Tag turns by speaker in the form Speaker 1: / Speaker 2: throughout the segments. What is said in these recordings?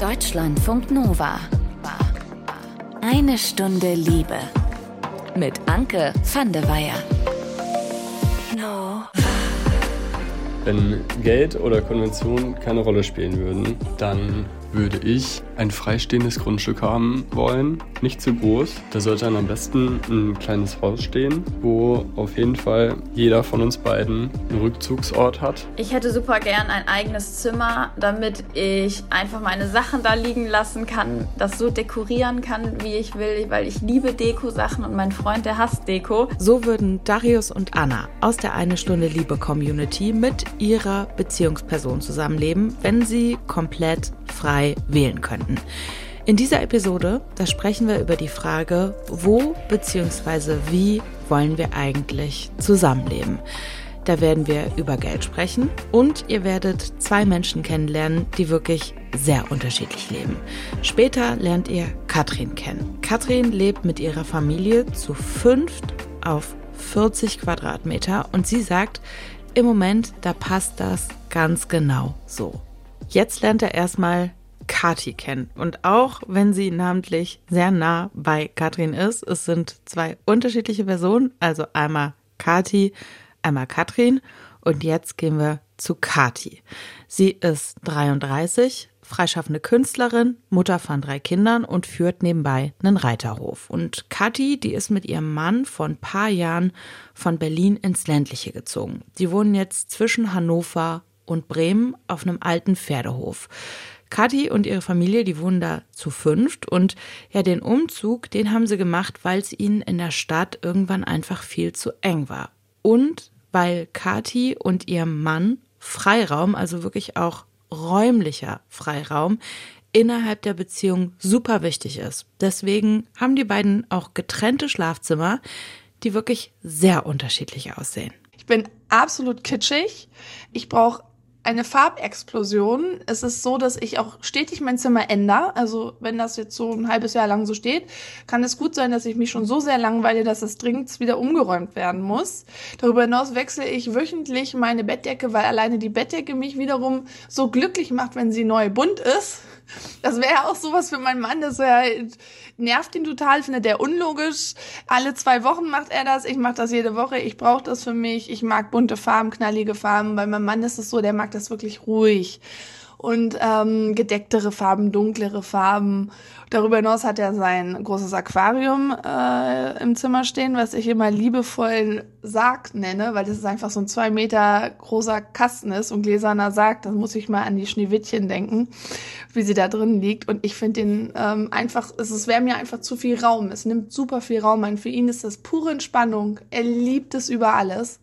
Speaker 1: Deutschlandfunk Nova. Eine Stunde Liebe. Mit Anke van der Weyer.
Speaker 2: Wenn Geld oder Konvention keine Rolle spielen würden, dann würde ich ein freistehendes Grundstück haben wollen. Nicht zu groß. Da sollte dann am besten ein kleines Haus stehen, wo auf jeden Fall jeder von uns beiden einen Rückzugsort hat.
Speaker 3: Ich hätte super gern ein eigenes Zimmer, damit ich einfach meine Sachen da liegen lassen kann, das so dekorieren kann, wie ich will, weil ich liebe Deko-Sachen und mein Freund, der hasst Deko.
Speaker 4: So würden Darius und Anna aus der Eine Stunde Liebe Community mit ihrer Beziehungsperson zusammenleben, wenn sie komplett frei wählen könnten. In dieser Episode, da sprechen wir über die Frage, wo bzw. wie wollen wir eigentlich zusammenleben. Da werden wir über Geld sprechen und ihr werdet zwei Menschen kennenlernen, die wirklich sehr unterschiedlich leben. Später lernt ihr Katrin kennen. Katrin lebt mit ihrer Familie zu fünft auf 40 Quadratmeter und sie sagt, im Moment, da passt das ganz genau so. Jetzt lernt er erstmal Kati kennen. Und auch wenn sie namentlich sehr nah bei Katrin ist, es sind zwei unterschiedliche Personen, also einmal Kati, einmal Katrin. Und jetzt gehen wir zu Kati. Sie ist 33, freischaffende Künstlerin, Mutter von drei Kindern und führt nebenbei einen Reiterhof. Und Kathi, die ist mit ihrem Mann vor ein paar Jahren von Berlin ins Ländliche gezogen. Die wohnen jetzt zwischen Hannover und Bremen auf einem alten Pferdehof. Kathi und ihre Familie, die wohnen da zu fünft und ja, den Umzug, den haben sie gemacht, weil es ihnen in der Stadt irgendwann einfach viel zu eng war. Und weil Kathi und ihrem Mann Freiraum, also wirklich auch räumlicher Freiraum, innerhalb der Beziehung super wichtig ist. Deswegen haben die beiden auch getrennte Schlafzimmer, die wirklich sehr unterschiedlich aussehen.
Speaker 5: Ich bin absolut kitschig. Ich brauche eine Farbexplosion. Es ist so, dass ich auch stetig mein Zimmer ändere. Also wenn das jetzt so ein halbes Jahr lang so steht, kann es gut sein, dass ich mich schon so sehr langweile, dass es dringend wieder umgeräumt werden muss. Darüber hinaus wechsle ich wöchentlich meine Bettdecke, weil alleine die Bettdecke mich wiederum so glücklich macht, wenn sie neu bunt ist. Das wäre auch sowas für meinen Mann, das wär, nervt ihn total, findet er unlogisch. Alle zwei Wochen macht er das, ich mache das jede Woche, ich brauche das für mich, ich mag bunte Farben, knallige Farben, bei meinem Mann ist es so, der mag das wirklich ruhig und ähm, gedecktere Farben, dunklere Farben. Darüber hinaus hat er sein großes Aquarium äh, im Zimmer stehen, was ich immer liebevoll Sarg nenne, weil das ist einfach so ein zwei Meter großer Kasten ist und gläserner Sarg. Da muss ich mal an die Schneewittchen denken, wie sie da drin liegt. Und ich finde den ähm, einfach, es, es wäre mir einfach zu viel Raum. Es nimmt super viel Raum ein. Für ihn ist das pure Entspannung. Er liebt es über alles.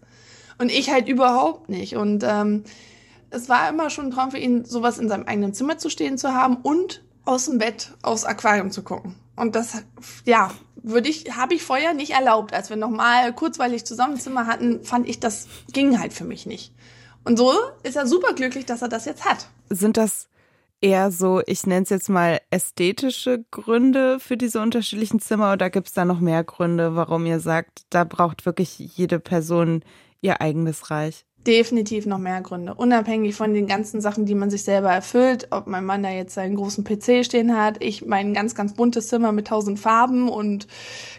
Speaker 5: Und ich halt überhaupt nicht. Und ähm, es war immer schon ein Traum für ihn, sowas in seinem eigenen Zimmer zu stehen zu haben und aus dem Bett aufs Aquarium zu gucken. Und das, ja, würde ich, habe ich vorher nicht erlaubt. Als wir nochmal kurzweilig zusammen Zimmer hatten, fand ich, das ging halt für mich nicht. Und so ist er super glücklich, dass er das jetzt hat.
Speaker 4: Sind das eher so, ich nenne es jetzt mal ästhetische Gründe für diese unterschiedlichen Zimmer oder gibt es da noch mehr Gründe, warum ihr sagt, da braucht wirklich jede Person ihr eigenes Reich?
Speaker 5: Definitiv noch mehr Gründe. Unabhängig von den ganzen Sachen, die man sich selber erfüllt, ob mein Mann da jetzt seinen großen PC stehen hat, ich mein ganz, ganz buntes Zimmer mit tausend Farben und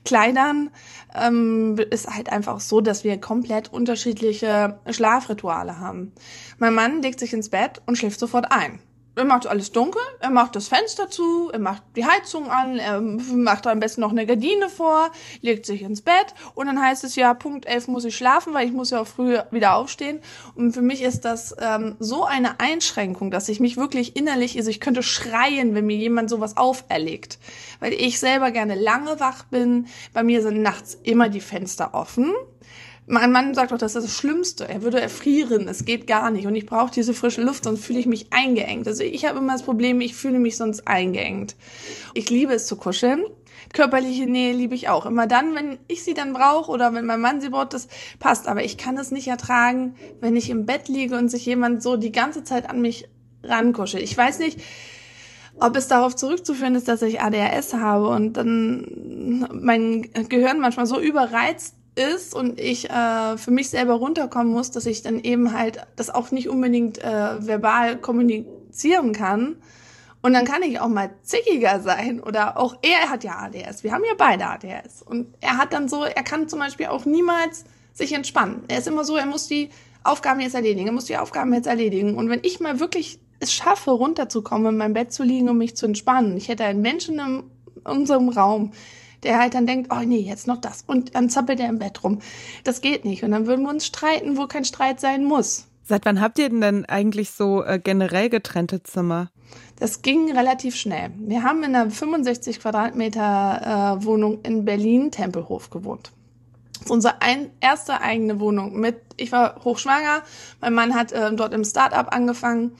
Speaker 5: Kleidern, ähm, ist halt einfach so, dass wir komplett unterschiedliche Schlafrituale haben. Mein Mann legt sich ins Bett und schläft sofort ein er macht alles dunkel, er macht das Fenster zu, er macht die Heizung an, er macht am besten noch eine Gardine vor, legt sich ins Bett und dann heißt es ja, Punkt 11 muss ich schlafen, weil ich muss ja auch früh wieder aufstehen. Und für mich ist das ähm, so eine Einschränkung, dass ich mich wirklich innerlich, also ich könnte schreien, wenn mir jemand sowas auferlegt. Weil ich selber gerne lange wach bin. Bei mir sind nachts immer die Fenster offen. Mein Mann sagt doch, das ist das Schlimmste. Er würde erfrieren. Es geht gar nicht. Und ich brauche diese frische Luft, sonst fühle ich mich eingeengt. Also ich habe immer das Problem, ich fühle mich sonst eingeengt. Ich liebe es zu kuscheln. Körperliche Nähe liebe ich auch. Immer dann, wenn ich sie dann brauche oder wenn mein Mann sie braucht, das passt. Aber ich kann es nicht ertragen, wenn ich im Bett liege und sich jemand so die ganze Zeit an mich rankuschelt. Ich weiß nicht, ob es darauf zurückzuführen ist, dass ich ADHS habe und dann mein Gehirn manchmal so überreizt ist und ich äh, für mich selber runterkommen muss, dass ich dann eben halt das auch nicht unbedingt äh, verbal kommunizieren kann Und dann kann ich auch mal zickiger sein oder auch er hat ja ADS. Wir haben ja beide ADS. Und er hat dann so, er kann zum Beispiel auch niemals sich entspannen. Er ist immer so, er muss die Aufgaben jetzt erledigen, er muss die Aufgaben jetzt erledigen. Und wenn ich mal wirklich es schaffe, runterzukommen, in meinem Bett zu liegen und mich zu entspannen, ich hätte einen Menschen in unserem Raum, der halt dann denkt, oh nee, jetzt noch das. Und dann zappelt er im Bett rum. Das geht nicht. Und dann würden wir uns streiten, wo kein Streit sein muss.
Speaker 4: Seit wann habt ihr denn denn eigentlich so äh, generell getrennte Zimmer?
Speaker 5: Das ging relativ schnell. Wir haben in einer 65 Quadratmeter äh, Wohnung in Berlin Tempelhof gewohnt. Das ist unsere ein, erste eigene Wohnung mit, ich war hochschwanger, mein Mann hat äh, dort im Start-up angefangen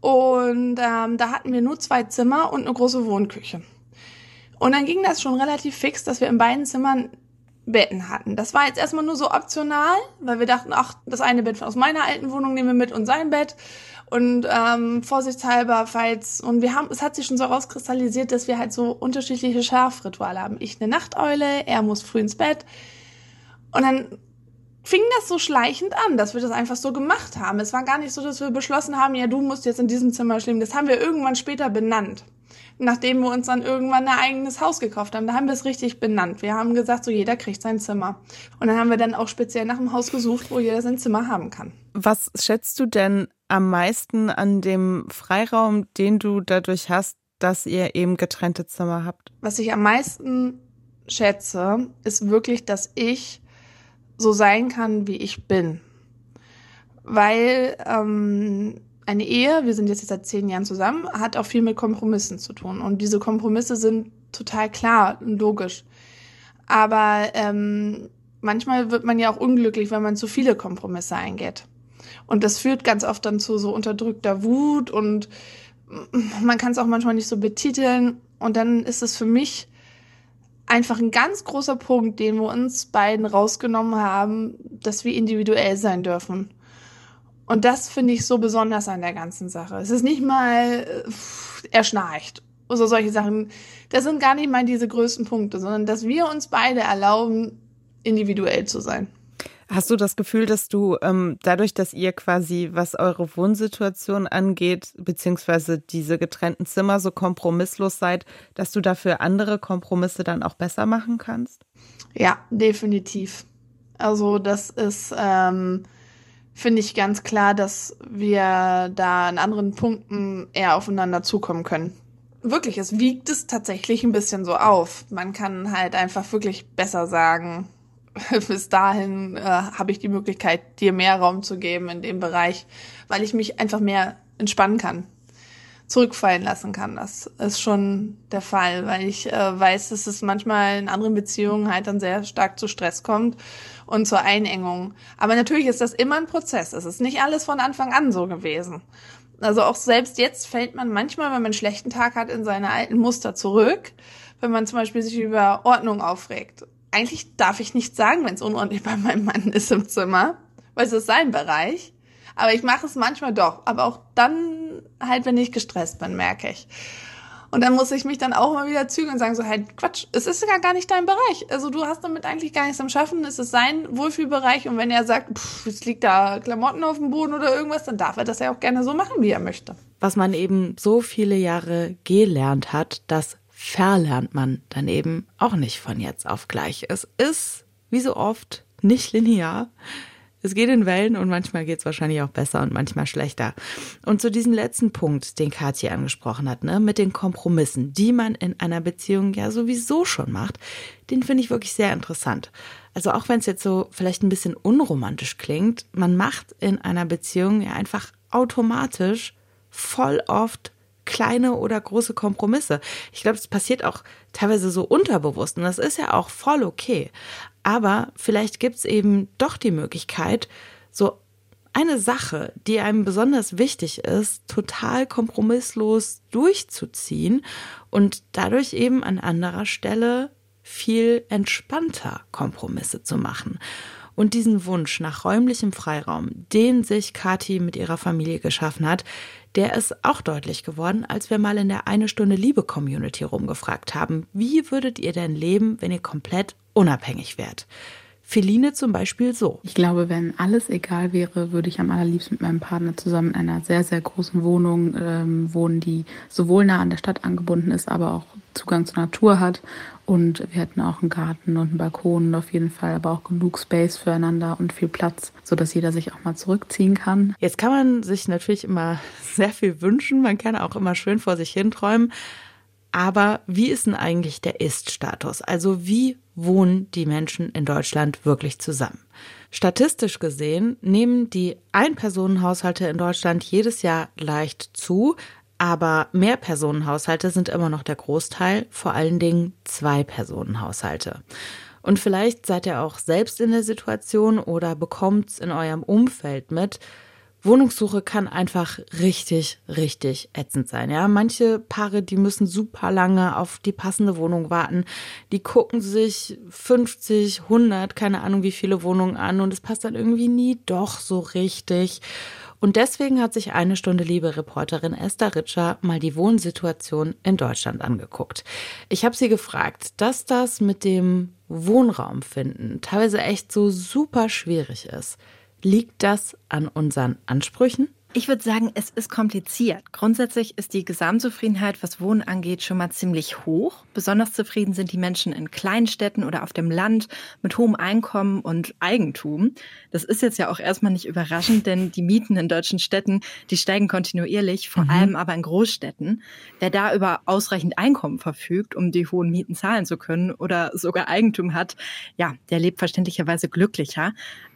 Speaker 5: und ähm, da hatten wir nur zwei Zimmer und eine große Wohnküche. Und dann ging das schon relativ fix, dass wir in beiden Zimmern Betten hatten. Das war jetzt erstmal nur so optional, weil wir dachten, ach, das eine Bett aus meiner alten Wohnung nehmen wir mit und sein Bett. Und ähm, vorsichtshalber, falls, und wir haben, es hat sich schon so rauskristallisiert, dass wir halt so unterschiedliche Schlafrituale haben. Ich eine Nachteule, er muss früh ins Bett. Und dann fing das so schleichend an, dass wir das einfach so gemacht haben. Es war gar nicht so, dass wir beschlossen haben, ja, du musst jetzt in diesem Zimmer schlimm. Das haben wir irgendwann später benannt nachdem wir uns dann irgendwann ein eigenes Haus gekauft haben. Da haben wir es richtig benannt. Wir haben gesagt, so jeder kriegt sein Zimmer. Und dann haben wir dann auch speziell nach einem Haus gesucht, wo jeder sein Zimmer haben kann.
Speaker 4: Was schätzt du denn am meisten an dem Freiraum, den du dadurch hast, dass ihr eben getrennte Zimmer habt?
Speaker 5: Was ich am meisten schätze, ist wirklich, dass ich so sein kann, wie ich bin. Weil ähm, eine Ehe, wir sind jetzt seit zehn Jahren zusammen, hat auch viel mit Kompromissen zu tun. Und diese Kompromisse sind total klar und logisch. Aber ähm, manchmal wird man ja auch unglücklich, wenn man zu viele Kompromisse eingeht. Und das führt ganz oft dann zu so unterdrückter Wut und man kann es auch manchmal nicht so betiteln. Und dann ist es für mich einfach ein ganz großer Punkt, den wir uns beiden rausgenommen haben, dass wir individuell sein dürfen. Und das finde ich so besonders an der ganzen Sache. Es ist nicht mal, äh, er schnarcht oder solche Sachen. Das sind gar nicht mal diese größten Punkte, sondern dass wir uns beide erlauben, individuell zu sein.
Speaker 4: Hast du das Gefühl, dass du ähm, dadurch, dass ihr quasi, was eure Wohnsituation angeht, beziehungsweise diese getrennten Zimmer so kompromisslos seid, dass du dafür andere Kompromisse dann auch besser machen kannst?
Speaker 5: Ja, definitiv. Also das ist, ähm, finde ich ganz klar, dass wir da an anderen Punkten eher aufeinander zukommen können. Wirklich, es wiegt es tatsächlich ein bisschen so auf. Man kann halt einfach wirklich besser sagen, bis dahin äh, habe ich die Möglichkeit, dir mehr Raum zu geben in dem Bereich, weil ich mich einfach mehr entspannen kann, zurückfallen lassen kann. Das ist schon der Fall, weil ich äh, weiß, dass es manchmal in anderen Beziehungen halt dann sehr stark zu Stress kommt und zur Einengung. Aber natürlich ist das immer ein Prozess. Es ist nicht alles von Anfang an so gewesen. Also auch selbst jetzt fällt man manchmal, wenn man einen schlechten Tag hat, in seine alten Muster zurück. Wenn man zum Beispiel sich über Ordnung aufregt. Eigentlich darf ich nicht sagen, wenn es unordentlich bei meinem Mann ist im Zimmer, weil es ist sein Bereich. Aber ich mache es manchmal doch. Aber auch dann halt, wenn ich gestresst bin, merke ich. Und dann muss ich mich dann auch mal wieder zügeln und sagen so, halt Quatsch, es ist ja gar nicht dein Bereich. Also du hast damit eigentlich gar nichts am Schaffen, es ist sein Wohlfühlbereich und wenn er sagt, pff, es liegt da Klamotten auf dem Boden oder irgendwas, dann darf er das ja auch gerne so machen, wie er möchte.
Speaker 4: Was man eben so viele Jahre gelernt hat, das verlernt man dann eben auch nicht von jetzt auf gleich. Es ist, wie so oft, nicht linear. Es geht in Wellen und manchmal geht es wahrscheinlich auch besser und manchmal schlechter. Und zu diesem letzten Punkt, den Kathi angesprochen hat, ne, mit den Kompromissen, die man in einer Beziehung ja sowieso schon macht, den finde ich wirklich sehr interessant. Also auch wenn es jetzt so vielleicht ein bisschen unromantisch klingt, man macht in einer Beziehung ja einfach automatisch voll oft kleine oder große Kompromisse. Ich glaube, es passiert auch teilweise so unterbewusst und das ist ja auch voll okay. Aber vielleicht gibt es eben doch die Möglichkeit, so eine Sache, die einem besonders wichtig ist, total kompromisslos durchzuziehen und dadurch eben an anderer Stelle viel entspannter Kompromisse zu machen. Und diesen Wunsch nach räumlichem Freiraum, den sich Kati mit ihrer Familie geschaffen hat, der ist auch deutlich geworden, als wir mal in der Eine Stunde Liebe Community rumgefragt haben, wie würdet ihr denn leben, wenn ihr komplett unabhängig wärt? Feline zum Beispiel so.
Speaker 6: Ich glaube, wenn alles egal wäre, würde ich am allerliebsten mit meinem Partner zusammen in einer sehr, sehr großen Wohnung ähm, wohnen, die sowohl nah an der Stadt angebunden ist, aber auch Zugang zur Natur hat. Und wir hätten auch einen Garten und einen Balkon und auf jeden Fall aber auch genug Space füreinander und viel Platz, sodass jeder sich auch mal zurückziehen kann.
Speaker 4: Jetzt kann man sich natürlich immer sehr viel wünschen. Man kann auch immer schön vor sich hin träumen. Aber wie ist denn eigentlich der Ist-Status? Also wie wohnen die Menschen in Deutschland wirklich zusammen? Statistisch gesehen nehmen die Einpersonenhaushalte in Deutschland jedes Jahr leicht zu, aber Mehrpersonenhaushalte sind immer noch der Großteil, vor allen Dingen Zwei-Personen-Haushalte. Und vielleicht seid ihr auch selbst in der Situation oder bekommt's in eurem Umfeld mit, Wohnungssuche kann einfach richtig, richtig ätzend sein. Ja, manche Paare, die müssen super lange auf die passende Wohnung warten. Die gucken sich 50, 100, keine Ahnung wie viele Wohnungen an und es passt dann irgendwie nie doch so richtig. Und deswegen hat sich eine Stunde liebe Reporterin Esther Ritscher mal die Wohnsituation in Deutschland angeguckt. Ich habe sie gefragt, dass das mit dem Wohnraum finden teilweise echt so super schwierig ist. Liegt das an unseren Ansprüchen?
Speaker 7: Ich würde sagen, es ist kompliziert. Grundsätzlich ist die Gesamtzufriedenheit, was Wohnen angeht, schon mal ziemlich hoch. Besonders zufrieden sind die Menschen in Kleinstädten oder auf dem Land mit hohem Einkommen und Eigentum. Das ist jetzt ja auch erstmal nicht überraschend, denn die Mieten in deutschen Städten, die steigen kontinuierlich, vor mhm. allem aber in Großstädten. Wer da über ausreichend Einkommen verfügt, um die hohen Mieten zahlen zu können oder sogar Eigentum hat, ja, der lebt verständlicherweise glücklicher.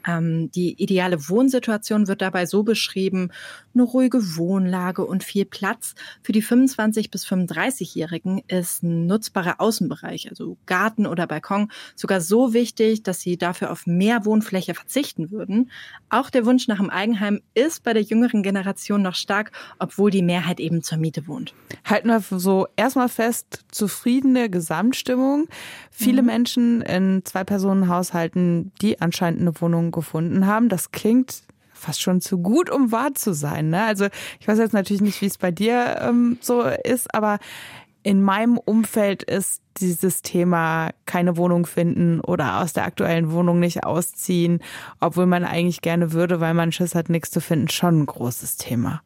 Speaker 7: Ähm, die ideale Wohnsituation wird dabei so beschrieben, eine ruhige Wohnlage und viel Platz. Für die 25 bis 35-Jährigen ist ein nutzbarer Außenbereich, also Garten oder Balkon, sogar so wichtig, dass sie dafür auf mehr Wohnfläche verzichten würden. Auch der Wunsch nach einem Eigenheim ist bei der jüngeren Generation noch stark, obwohl die Mehrheit eben zur Miete wohnt.
Speaker 4: Halten wir so erstmal fest, zufriedene Gesamtstimmung. Viele mhm. Menschen in Zwei-Personen-Haushalten, die anscheinend eine Wohnung gefunden haben. Das klingt fast schon zu gut, um wahr zu sein. Ne? Also ich weiß jetzt natürlich nicht, wie es bei dir ähm, so ist, aber in meinem Umfeld ist dieses Thema keine Wohnung finden oder aus der aktuellen Wohnung nicht ausziehen, obwohl man eigentlich gerne würde, weil man Schiss hat, nichts zu finden, schon ein großes Thema.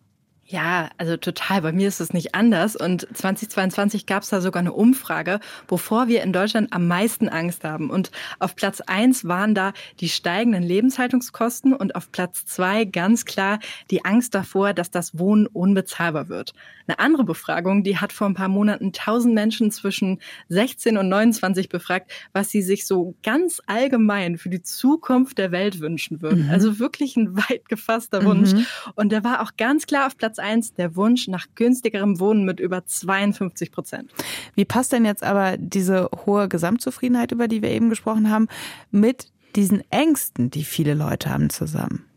Speaker 7: Ja, also total. Bei mir ist es nicht anders. Und 2022 gab es da sogar eine Umfrage, wovor wir in Deutschland am meisten Angst haben. Und auf Platz eins waren da die steigenden Lebenshaltungskosten und auf Platz zwei ganz klar die Angst davor, dass das Wohnen unbezahlbar wird. Eine andere Befragung, die hat vor ein paar Monaten 1000 Menschen zwischen 16 und 29 befragt, was sie sich so ganz allgemein für die Zukunft der Welt wünschen würden. Mhm. Also wirklich ein weit gefasster Wunsch. Mhm. Und der war auch ganz klar auf Platz eins der Wunsch nach günstigerem Wohnen mit über 52 Prozent.
Speaker 4: Wie passt denn jetzt aber diese hohe Gesamtzufriedenheit, über die wir eben gesprochen haben, mit diesen Ängsten, die viele Leute haben, zusammen?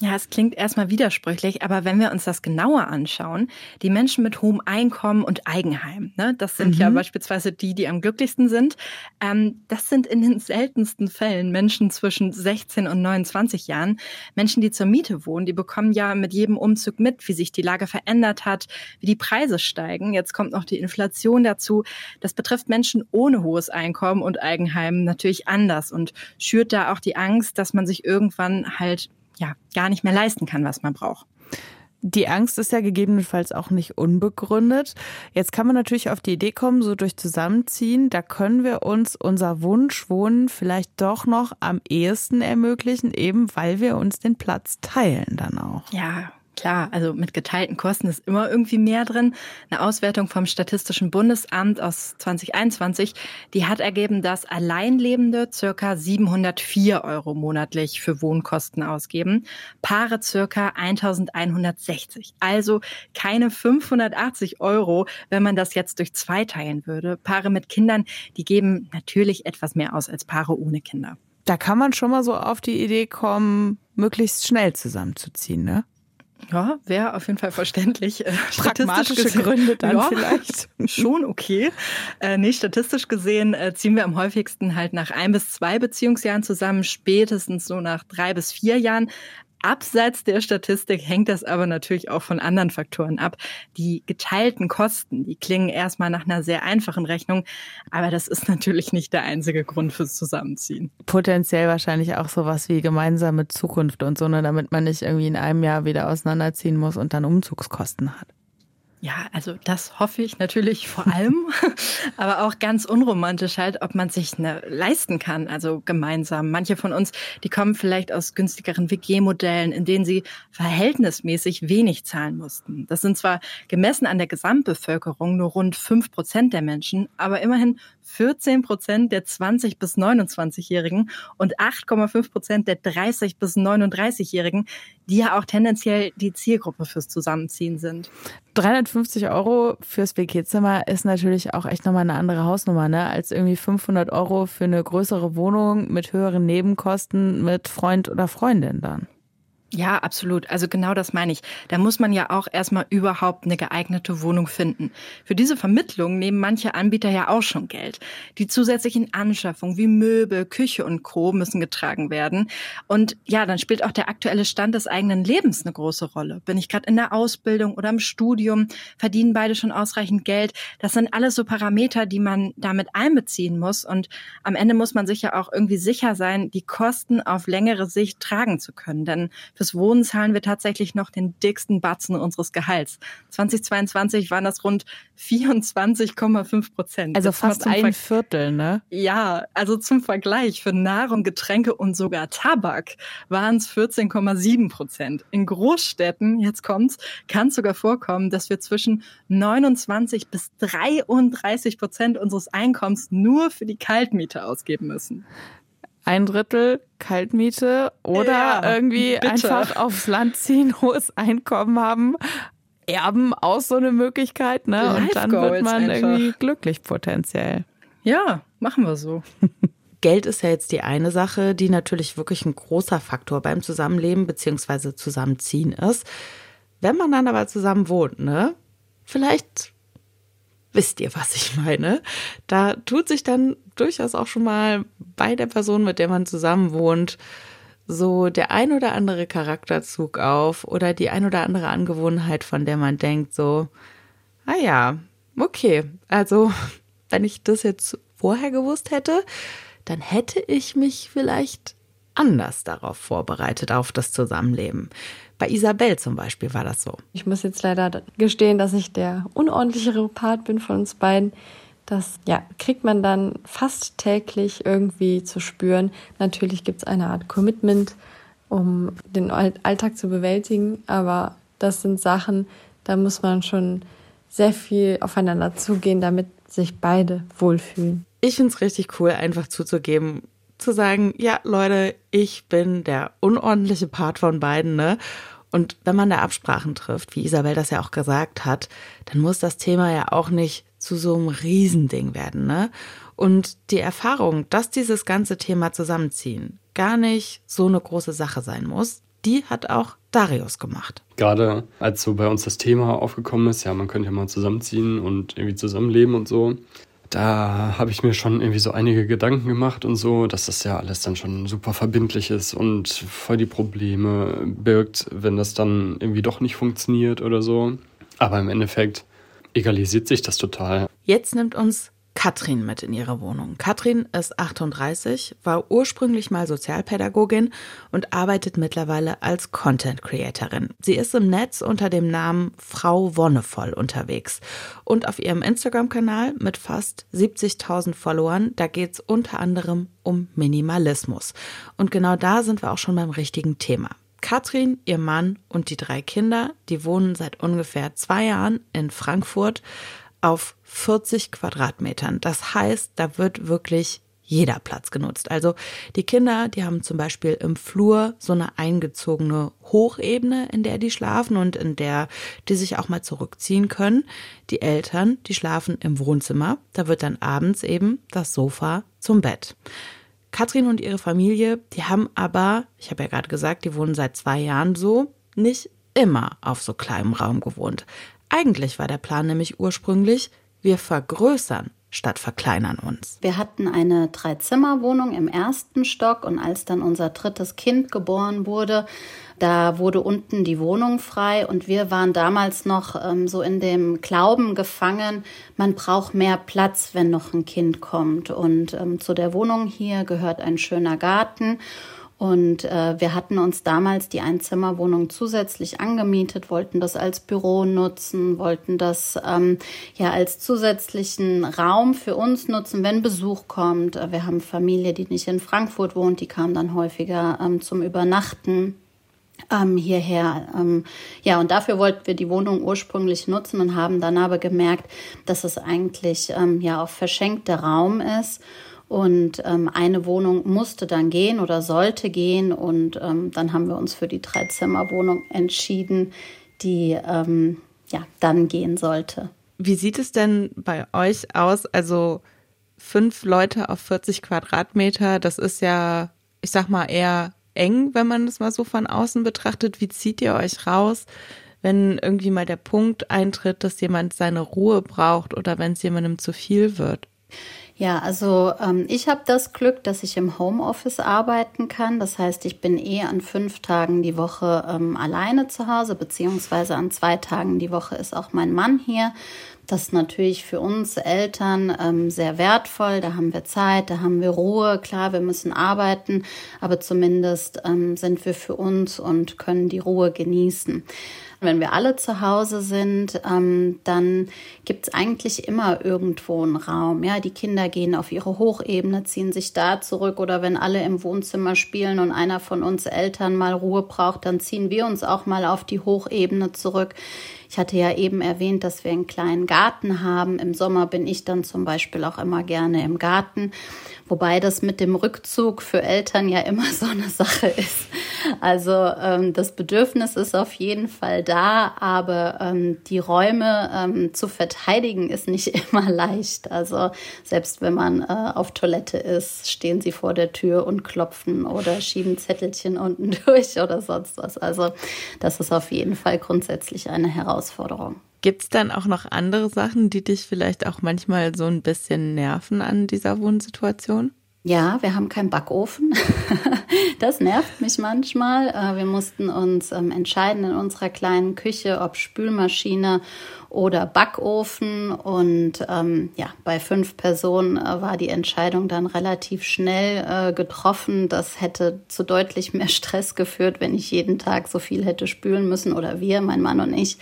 Speaker 7: Ja, es klingt erstmal widersprüchlich, aber wenn wir uns das genauer anschauen, die Menschen mit hohem Einkommen und Eigenheim, ne, das sind mhm. ja beispielsweise die, die am glücklichsten sind, ähm, das sind in den seltensten Fällen Menschen zwischen 16 und 29 Jahren. Menschen, die zur Miete wohnen, die bekommen ja mit jedem Umzug mit, wie sich die Lage verändert hat, wie die Preise steigen. Jetzt kommt noch die Inflation dazu. Das betrifft Menschen ohne hohes Einkommen und Eigenheim natürlich anders und schürt da auch die Angst, dass man sich irgendwann halt ja gar nicht mehr leisten kann, was man braucht.
Speaker 4: Die Angst ist ja gegebenenfalls auch nicht unbegründet. Jetzt kann man natürlich auf die Idee kommen, so durch Zusammenziehen, da können wir uns unser Wunschwohnen vielleicht doch noch am ehesten ermöglichen, eben weil wir uns den Platz teilen dann auch.
Speaker 7: Ja, Klar, also mit geteilten Kosten ist immer irgendwie mehr drin. Eine Auswertung vom Statistischen Bundesamt aus 2021, die hat ergeben, dass Alleinlebende circa 704 Euro monatlich für Wohnkosten ausgeben, Paare circa 1160. Also keine 580 Euro, wenn man das jetzt durch zwei teilen würde. Paare mit Kindern, die geben natürlich etwas mehr aus als Paare ohne Kinder.
Speaker 4: Da kann man schon mal so auf die Idee kommen, möglichst schnell zusammenzuziehen, ne?
Speaker 7: Ja, wäre auf jeden Fall verständlich.
Speaker 4: Äh, Pragmatische gesehen, Gründe dann ja, vielleicht.
Speaker 7: Schon okay. Äh, nee, statistisch gesehen äh, ziehen wir am häufigsten halt nach ein bis zwei Beziehungsjahren zusammen, spätestens so nach drei bis vier Jahren. Abseits der Statistik hängt das aber natürlich auch von anderen Faktoren ab. Die geteilten Kosten, die klingen erstmal nach einer sehr einfachen Rechnung, aber das ist natürlich nicht der einzige Grund fürs Zusammenziehen.
Speaker 4: Potenziell wahrscheinlich auch sowas wie gemeinsame Zukunft und so, ne, damit man nicht irgendwie in einem Jahr wieder auseinanderziehen muss und dann Umzugskosten hat.
Speaker 7: Ja, also das hoffe ich natürlich vor allem, aber auch ganz unromantisch halt, ob man sich ne, leisten kann, also gemeinsam. Manche von uns, die kommen vielleicht aus günstigeren WG-Modellen, in denen sie verhältnismäßig wenig zahlen mussten. Das sind zwar gemessen an der Gesamtbevölkerung nur rund fünf Prozent der Menschen, aber immerhin 14 Prozent der 20 bis 29-Jährigen und 8,5 Prozent der 30 bis 39-Jährigen, die ja auch tendenziell die Zielgruppe fürs Zusammenziehen sind.
Speaker 4: 350 Euro fürs WG-Zimmer ist natürlich auch echt nochmal eine andere Hausnummer, ne? Als irgendwie 500 Euro für eine größere Wohnung mit höheren Nebenkosten mit Freund oder Freundin dann.
Speaker 7: Ja, absolut. Also genau das meine ich. Da muss man ja auch erstmal überhaupt eine geeignete Wohnung finden. Für diese Vermittlung nehmen manche Anbieter ja auch schon Geld. Die zusätzlichen Anschaffungen wie Möbel, Küche und Co. müssen getragen werden. Und ja, dann spielt auch der aktuelle Stand des eigenen Lebens eine große Rolle. Bin ich gerade in der Ausbildung oder im Studium? Verdienen beide schon ausreichend Geld? Das sind alles so Parameter, die man damit einbeziehen muss. Und am Ende muss man sich ja auch irgendwie sicher sein, die Kosten auf längere Sicht tragen zu können. Denn für fürs Wohnen zahlen wir tatsächlich noch den dicksten Batzen unseres Gehalts. 2022 waren das rund 24,5 Prozent.
Speaker 4: Also fast ein Viertel, ne?
Speaker 7: Ja, also zum Vergleich für Nahrung, Getränke und sogar Tabak waren es 14,7 Prozent. In Großstädten, jetzt kommt's, kann es sogar vorkommen, dass wir zwischen 29 bis 33 Prozent unseres Einkommens nur für die Kaltmiete ausgeben müssen
Speaker 4: ein Drittel Kaltmiete oder ja, irgendwie bitte. einfach aufs Land ziehen, hohes Einkommen haben. Erben auch so eine Möglichkeit, ne? Life Und dann wird man einfach. irgendwie glücklich potenziell.
Speaker 7: Ja, machen wir so.
Speaker 4: Geld ist ja jetzt die eine Sache, die natürlich wirklich ein großer Faktor beim Zusammenleben bzw. Zusammenziehen ist. Wenn man dann aber zusammen wohnt, ne? Vielleicht wisst ihr, was ich meine. Da tut sich dann durchaus auch schon mal bei der Person, mit der man zusammen wohnt, so der ein oder andere Charakterzug auf oder die ein oder andere Angewohnheit, von der man denkt, so, ah ja, okay, also wenn ich das jetzt vorher gewusst hätte, dann hätte ich mich vielleicht anders darauf vorbereitet, auf das Zusammenleben. Bei Isabel zum Beispiel war das so.
Speaker 8: Ich muss jetzt leider gestehen, dass ich der unordentlichere Part bin von uns beiden. Das ja, kriegt man dann fast täglich irgendwie zu spüren. Natürlich gibt es eine Art Commitment, um den Alltag zu bewältigen, aber das sind Sachen, da muss man schon sehr viel aufeinander zugehen, damit sich beide wohlfühlen.
Speaker 4: Ich finde es richtig cool, einfach zuzugeben, zu sagen, ja, Leute, ich bin der unordentliche Part von beiden, ne? Und wenn man da Absprachen trifft, wie Isabel das ja auch gesagt hat, dann muss das Thema ja auch nicht zu so einem Riesending werden, ne? Und die Erfahrung, dass dieses ganze Thema Zusammenziehen gar nicht so eine große Sache sein muss, die hat auch Darius gemacht.
Speaker 2: Gerade als so bei uns das Thema aufgekommen ist, ja, man könnte ja mal zusammenziehen und irgendwie zusammenleben und so, da habe ich mir schon irgendwie so einige Gedanken gemacht und so, dass das ja alles dann schon super verbindlich ist und voll die Probleme birgt, wenn das dann irgendwie doch nicht funktioniert oder so. Aber im Endeffekt egalisiert sich das total.
Speaker 4: Jetzt nimmt uns Katrin mit in ihre Wohnung. Katrin ist 38, war ursprünglich mal Sozialpädagogin und arbeitet mittlerweile als Content Creatorin. Sie ist im Netz unter dem Namen Frau Wonnevoll unterwegs und auf ihrem Instagram-Kanal mit fast 70.000 Followern, da geht es unter anderem um Minimalismus. Und genau da sind wir auch schon beim richtigen Thema. Katrin, ihr Mann und die drei Kinder, die wohnen seit ungefähr zwei Jahren in Frankfurt auf 40 Quadratmetern. Das heißt, da wird wirklich jeder Platz genutzt. Also die Kinder, die haben zum Beispiel im Flur so eine eingezogene Hochebene, in der die schlafen und in der die sich auch mal zurückziehen können. Die Eltern, die schlafen im Wohnzimmer. Da wird dann abends eben das Sofa zum Bett. Katrin und ihre Familie, die haben aber, ich habe ja gerade gesagt, die wohnen seit zwei Jahren so, nicht immer auf so kleinem Raum gewohnt. Eigentlich war der Plan nämlich ursprünglich, wir vergrößern statt verkleinern uns.
Speaker 9: Wir hatten eine Dreizimmerwohnung im ersten Stock und als dann unser drittes Kind geboren wurde, da wurde unten die Wohnung frei und wir waren damals noch ähm, so in dem Glauben gefangen, man braucht mehr Platz, wenn noch ein Kind kommt. Und ähm, zu der Wohnung hier gehört ein schöner Garten. Und äh, wir hatten uns damals die Einzimmerwohnung zusätzlich angemietet, wollten das als Büro nutzen, wollten das ähm, ja als zusätzlichen Raum für uns nutzen, wenn Besuch kommt. Wir haben Familie, die nicht in Frankfurt wohnt, die kam dann häufiger ähm, zum Übernachten ähm, hierher. Ähm, ja, und dafür wollten wir die Wohnung ursprünglich nutzen und haben dann aber gemerkt, dass es eigentlich ähm, ja auch verschenkter Raum ist. Und ähm, eine Wohnung musste dann gehen oder sollte gehen. Und ähm, dann haben wir uns für die Dreizimmerwohnung entschieden, die ähm, ja dann gehen sollte.
Speaker 4: Wie sieht es denn bei euch aus? Also fünf Leute auf 40 Quadratmeter, das ist ja, ich sag mal, eher eng, wenn man das mal so von außen betrachtet. Wie zieht ihr euch raus, wenn irgendwie mal der Punkt eintritt, dass jemand seine Ruhe braucht oder wenn es jemandem zu viel wird?
Speaker 9: Ja, also ähm, ich habe das Glück, dass ich im Homeoffice arbeiten kann. Das heißt, ich bin eh an fünf Tagen die Woche ähm, alleine zu Hause, beziehungsweise an zwei Tagen die Woche ist auch mein Mann hier. Das ist natürlich für uns Eltern ähm, sehr wertvoll. Da haben wir Zeit, da haben wir Ruhe. Klar, wir müssen arbeiten, aber zumindest ähm, sind wir für uns und können die Ruhe genießen. Wenn wir alle zu Hause sind, ähm, dann gibt es eigentlich immer irgendwo einen Raum. Ja, die Kinder gehen auf ihre Hochebene, ziehen sich da zurück oder wenn alle im Wohnzimmer spielen und einer von uns Eltern mal Ruhe braucht, dann ziehen wir uns auch mal auf die Hochebene zurück. Ich hatte ja eben erwähnt, dass wir einen kleinen Garten haben. Im Sommer bin ich dann zum Beispiel auch immer gerne im Garten. Wobei das mit dem Rückzug für Eltern ja immer so eine Sache ist. Also ähm, das Bedürfnis ist auf jeden Fall da, aber ähm, die Räume ähm, zu verteidigen ist nicht immer leicht. Also selbst wenn man äh, auf Toilette ist, stehen sie vor der Tür und klopfen oder schieben Zettelchen unten durch oder sonst was. Also das ist auf jeden Fall grundsätzlich eine Herausforderung.
Speaker 4: Gibt es dann auch noch andere Sachen, die dich vielleicht auch manchmal so ein bisschen nerven an dieser Wohnsituation?
Speaker 9: Ja, wir haben keinen Backofen. Das nervt mich manchmal. Äh, wir mussten uns ähm, entscheiden in unserer kleinen Küche, ob Spülmaschine oder Backofen. Und ähm, ja, bei fünf Personen äh, war die Entscheidung dann relativ schnell äh, getroffen. Das hätte zu deutlich mehr Stress geführt, wenn ich jeden Tag so viel hätte spülen müssen oder wir, mein Mann und ich.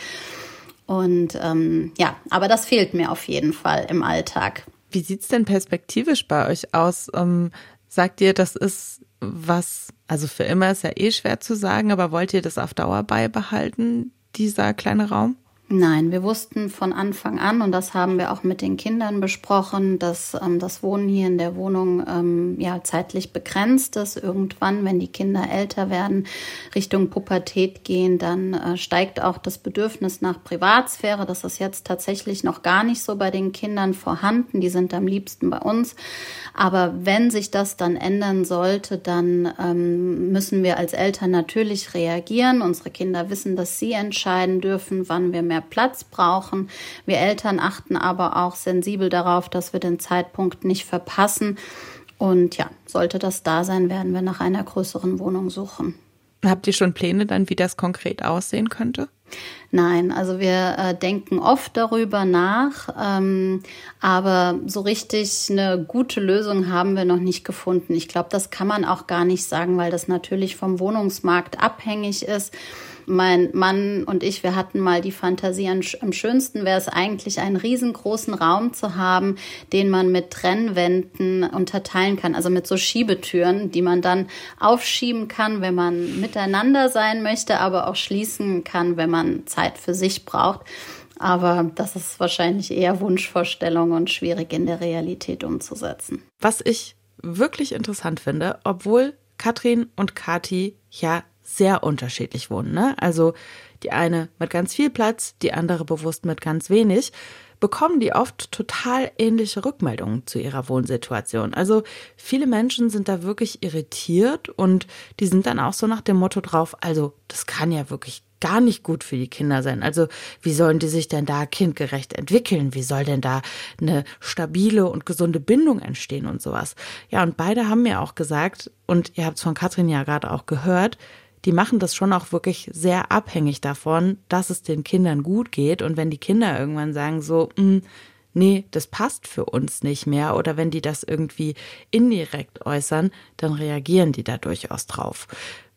Speaker 9: Und ähm, ja, aber das fehlt mir auf jeden Fall im Alltag.
Speaker 4: Wie sieht's denn perspektivisch bei euch aus? Ähm, sagt ihr, das ist was, also für immer ist ja eh schwer zu sagen, aber wollt ihr das auf Dauer beibehalten, dieser kleine Raum?
Speaker 9: Nein, wir wussten von Anfang an, und das haben wir auch mit den Kindern besprochen, dass ähm, das Wohnen hier in der Wohnung ähm, ja zeitlich begrenzt ist. Irgendwann, wenn die Kinder älter werden, Richtung Pubertät gehen, dann äh, steigt auch das Bedürfnis nach Privatsphäre. Das ist jetzt tatsächlich noch gar nicht so bei den Kindern vorhanden. Die sind am liebsten bei uns. Aber wenn sich das dann ändern sollte, dann ähm, müssen wir als Eltern natürlich reagieren. Unsere Kinder wissen, dass sie entscheiden dürfen, wann wir mehr Platz brauchen. Wir Eltern achten aber auch sensibel darauf, dass wir den Zeitpunkt nicht verpassen. Und ja, sollte das da sein, werden wir nach einer größeren Wohnung suchen.
Speaker 4: Habt ihr schon Pläne dann, wie das konkret aussehen könnte?
Speaker 9: Nein, also wir äh, denken oft darüber nach, ähm, aber so richtig eine gute Lösung haben wir noch nicht gefunden. Ich glaube, das kann man auch gar nicht sagen, weil das natürlich vom Wohnungsmarkt abhängig ist. Mein Mann und ich, wir hatten mal die Fantasie, am schönsten wäre es eigentlich, einen riesengroßen Raum zu haben, den man mit Trennwänden unterteilen kann, also mit so Schiebetüren, die man dann aufschieben kann, wenn man miteinander sein möchte, aber auch schließen kann, wenn man Zeit für sich braucht. Aber das ist wahrscheinlich eher Wunschvorstellung und schwierig in der Realität umzusetzen.
Speaker 4: Was ich wirklich interessant finde, obwohl Katrin und Kati ja sehr unterschiedlich wohnen. Ne? Also die eine mit ganz viel Platz, die andere bewusst mit ganz wenig, bekommen die oft total ähnliche Rückmeldungen zu ihrer Wohnsituation. Also viele Menschen sind da wirklich irritiert und die sind dann auch so nach dem Motto drauf, also das kann ja wirklich gar nicht gut für die Kinder sein. Also wie sollen die sich denn da kindgerecht entwickeln? Wie soll denn da eine stabile und gesunde Bindung entstehen und sowas? Ja, und beide haben mir auch gesagt, und ihr habt es von Katrin ja gerade auch gehört, die machen das schon auch wirklich sehr abhängig davon, dass es den Kindern gut geht. Und wenn die Kinder irgendwann sagen so, hm, nee, das passt für uns nicht mehr, oder wenn die das irgendwie indirekt äußern, dann reagieren die da durchaus drauf.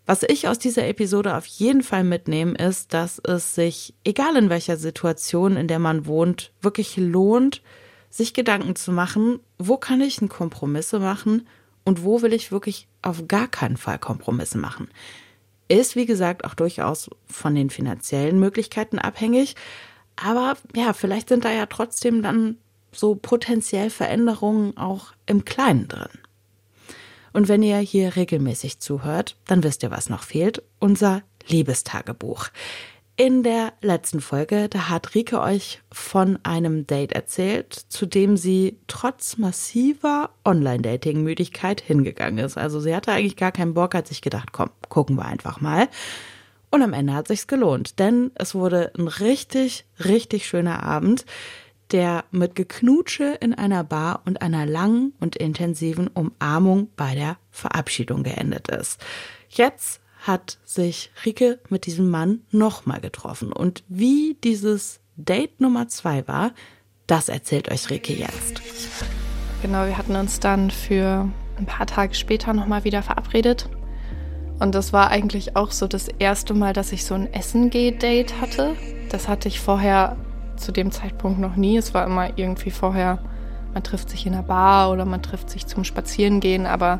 Speaker 4: Was ich aus dieser Episode auf jeden Fall mitnehme, ist, dass es sich, egal in welcher Situation, in der man wohnt, wirklich lohnt, sich Gedanken zu machen, wo kann ich einen Kompromisse machen und wo will ich wirklich auf gar keinen Fall Kompromisse machen. Ist, wie gesagt, auch durchaus von den finanziellen Möglichkeiten abhängig. Aber ja, vielleicht sind da ja trotzdem dann so potenziell Veränderungen auch im Kleinen drin. Und wenn ihr hier regelmäßig zuhört, dann wisst ihr, was noch fehlt. Unser Liebestagebuch. In der letzten Folge, da hat Rike euch von einem Date erzählt, zu dem sie trotz massiver Online-Dating-Müdigkeit hingegangen ist. Also sie hatte eigentlich gar keinen Bock, hat sich gedacht, komm, gucken wir einfach mal. Und am Ende hat sich's gelohnt, denn es wurde ein richtig, richtig schöner Abend, der mit Geknutsche in einer Bar und einer langen und intensiven Umarmung bei der Verabschiedung geendet ist. Jetzt hat sich Rike mit diesem Mann nochmal getroffen. Und wie dieses Date Nummer zwei war, das erzählt euch Rike jetzt.
Speaker 10: Genau, wir hatten uns dann für ein paar Tage später nochmal wieder verabredet. Und das war eigentlich auch so das erste Mal, dass ich so ein Essen-Geh-Date hatte. Das hatte ich vorher zu dem Zeitpunkt noch nie. Es war immer irgendwie vorher, man trifft sich in einer Bar oder man trifft sich zum Spazierengehen, aber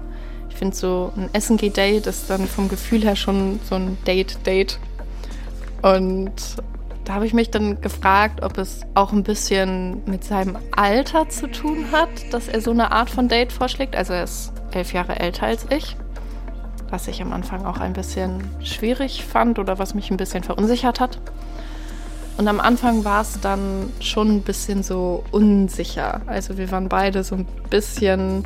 Speaker 10: ich finde so ein Essen geht Date ist dann vom Gefühl her schon so ein Date-Date. Und da habe ich mich dann gefragt, ob es auch ein bisschen mit seinem Alter zu tun hat, dass er so eine Art von Date vorschlägt. Also er ist elf Jahre älter als ich, was ich am Anfang auch ein bisschen schwierig fand oder was mich ein bisschen verunsichert hat. Und am Anfang war es dann schon ein bisschen so unsicher. Also wir waren beide so ein bisschen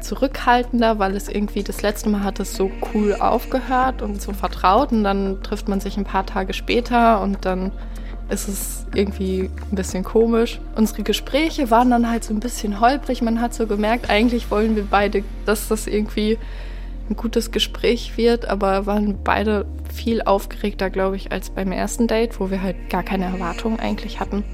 Speaker 10: zurückhaltender, weil es irgendwie das letzte Mal hat es so cool aufgehört und so vertraut und dann trifft man sich ein paar Tage später und dann ist es irgendwie ein bisschen komisch. Unsere Gespräche waren dann halt so ein bisschen holprig. Man hat so gemerkt, eigentlich wollen wir beide, dass das irgendwie ein gutes Gespräch wird, aber waren beide viel aufgeregter, glaube ich, als beim ersten Date, wo wir halt gar keine Erwartungen eigentlich hatten.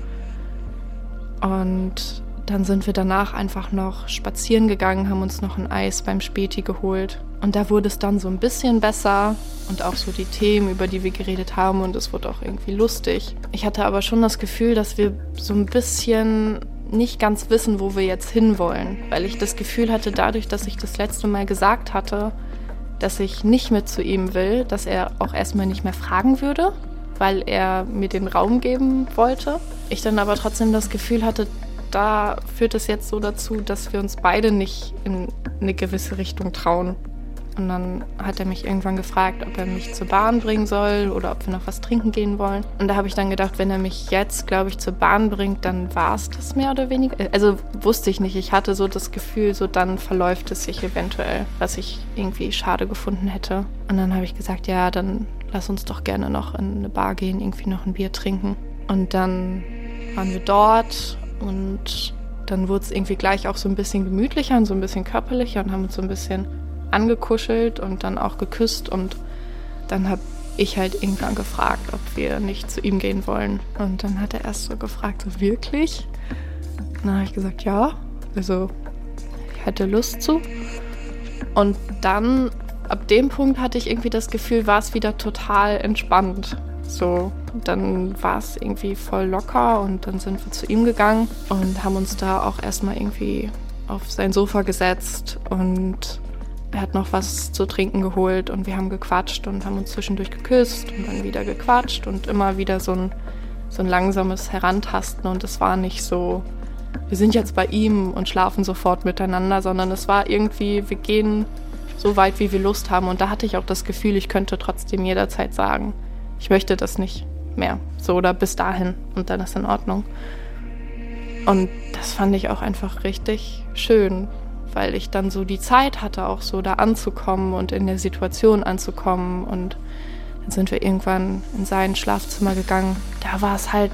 Speaker 10: Und dann sind wir danach einfach noch spazieren gegangen, haben uns noch ein Eis beim Späti geholt. Und da wurde es dann so ein bisschen besser und auch so die Themen, über die wir geredet haben und es wurde auch irgendwie lustig. Ich hatte aber schon das Gefühl, dass wir so ein bisschen nicht ganz wissen, wo wir jetzt hinwollen, weil ich das Gefühl hatte, dadurch, dass ich das letzte Mal gesagt hatte, dass ich nicht mit zu ihm will, dass er auch erstmal nicht mehr fragen würde, weil er mir den Raum geben wollte. Ich dann aber trotzdem das Gefühl hatte, da führt es jetzt so dazu, dass wir uns beide nicht in eine gewisse Richtung trauen. Und dann hat er mich irgendwann gefragt, ob er mich zur Bahn bringen soll oder ob wir noch was trinken gehen wollen. Und da habe ich dann gedacht, wenn er mich jetzt, glaube ich, zur Bahn bringt, dann war es das mehr oder weniger. Also wusste ich nicht. Ich hatte so das Gefühl, so dann verläuft es sich eventuell, was ich irgendwie schade gefunden hätte. Und dann habe ich gesagt, ja, dann lass uns doch gerne noch in eine Bar gehen, irgendwie noch ein Bier trinken. Und dann waren wir dort und dann wurde es irgendwie gleich auch so ein bisschen gemütlicher und so ein bisschen körperlicher und haben uns so ein bisschen angekuschelt und dann auch geküsst. Und dann habe ich halt irgendwann gefragt, ob wir nicht zu ihm gehen wollen. Und dann hat er erst so gefragt, so wirklich? Und dann habe ich gesagt, ja. Also ich hatte Lust zu. Und dann, ab dem Punkt hatte ich irgendwie das Gefühl, war es wieder total entspannt. So, dann war es irgendwie voll locker und dann sind wir zu ihm gegangen und haben uns da auch erstmal irgendwie auf sein Sofa gesetzt und er hat noch was zu trinken geholt und wir haben gequatscht und haben uns zwischendurch geküsst und dann wieder gequatscht und immer wieder so ein, so ein langsames Herantasten und es war nicht so, wir sind jetzt bei ihm und schlafen sofort miteinander, sondern es war irgendwie, wir gehen so weit, wie wir Lust haben und da hatte ich auch das Gefühl, ich könnte trotzdem jederzeit sagen, ich möchte das nicht mehr. So oder bis dahin und dann ist in Ordnung. Und das fand ich auch einfach richtig schön, weil ich dann so die Zeit hatte, auch so da anzukommen und in der Situation anzukommen. Und Dann sind wir irgendwann in sein Schlafzimmer gegangen. Da war es halt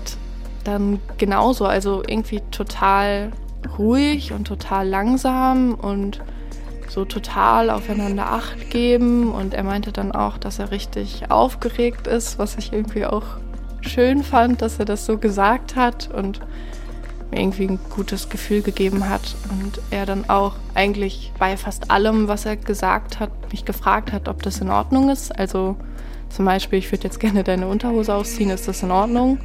Speaker 10: dann genauso, also irgendwie total ruhig und total langsam und so total aufeinander Acht geben. Und er meinte dann auch, dass er richtig aufgeregt ist, was ich irgendwie auch schön fand, dass er das so gesagt hat und mir irgendwie ein gutes Gefühl gegeben hat. Und er dann auch eigentlich bei fast allem, was er gesagt hat, mich gefragt hat, ob das in Ordnung ist. Also zum Beispiel, ich würde jetzt gerne deine Unterhose ausziehen, ist das in Ordnung?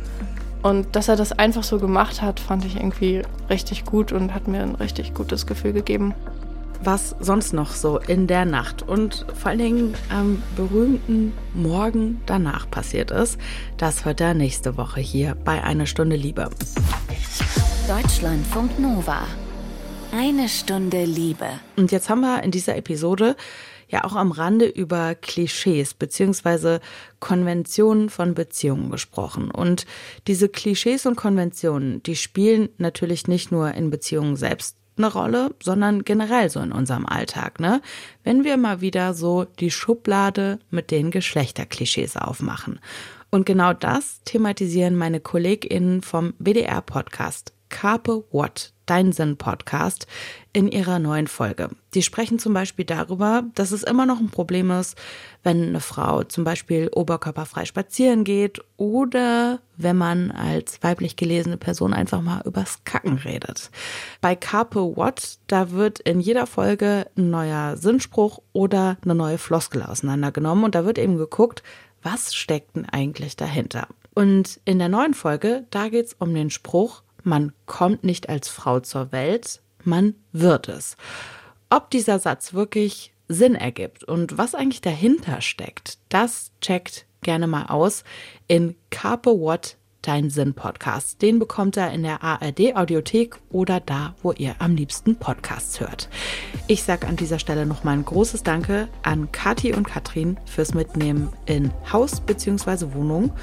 Speaker 10: Und dass er das einfach so gemacht hat, fand ich irgendwie richtig gut und hat mir ein richtig gutes Gefühl gegeben.
Speaker 4: Was sonst noch so in der Nacht und vor allen Dingen am berühmten Morgen danach passiert ist, das hört er nächste Woche hier bei Eine Stunde Liebe.
Speaker 1: Deutschlandfunk Nova. Eine Stunde Liebe.
Speaker 4: Und jetzt haben wir in dieser Episode ja auch am Rande über Klischees bzw. Konventionen von Beziehungen gesprochen. Und diese Klischees und Konventionen, die spielen natürlich nicht nur in Beziehungen selbst eine Rolle, sondern generell so in unserem Alltag, ne? Wenn wir mal wieder so die Schublade mit den Geschlechterklischees aufmachen. Und genau das thematisieren meine KollegInnen vom WDR-Podcast Carpe What, Dein Sinn Podcast, in ihrer neuen Folge. Die sprechen zum Beispiel darüber, dass es immer noch ein Problem ist, wenn eine Frau zum Beispiel oberkörperfrei spazieren geht oder wenn man als weiblich gelesene Person einfach mal übers Kacken redet. Bei Carpe What, da wird in jeder Folge ein neuer Sinnspruch oder eine neue Floskel auseinandergenommen und da wird eben geguckt, was steckt denn eigentlich dahinter? Und in der neuen Folge, da geht es um den Spruch, man kommt nicht als Frau zur Welt, man wird es. Ob dieser Satz wirklich Sinn ergibt und was eigentlich dahinter steckt, das checkt gerne mal aus in Carpe What Dein Sinn Podcast. Den bekommt er in der ARD Audiothek oder da, wo ihr am liebsten Podcasts hört. Ich sage an dieser Stelle nochmal ein großes Danke an Kathi und Katrin fürs Mitnehmen in Haus bzw. Wohnung.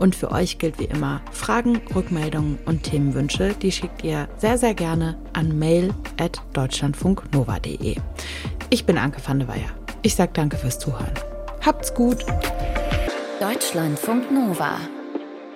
Speaker 4: Und für euch gilt wie immer Fragen, Rückmeldungen und Themenwünsche. Die schickt ihr sehr, sehr gerne an mail at deutschlandfunknova.de. Ich bin Anke van der Weyer. Ich sage danke fürs Zuhören. Habt's gut.
Speaker 1: Deutschlandfunk Nova.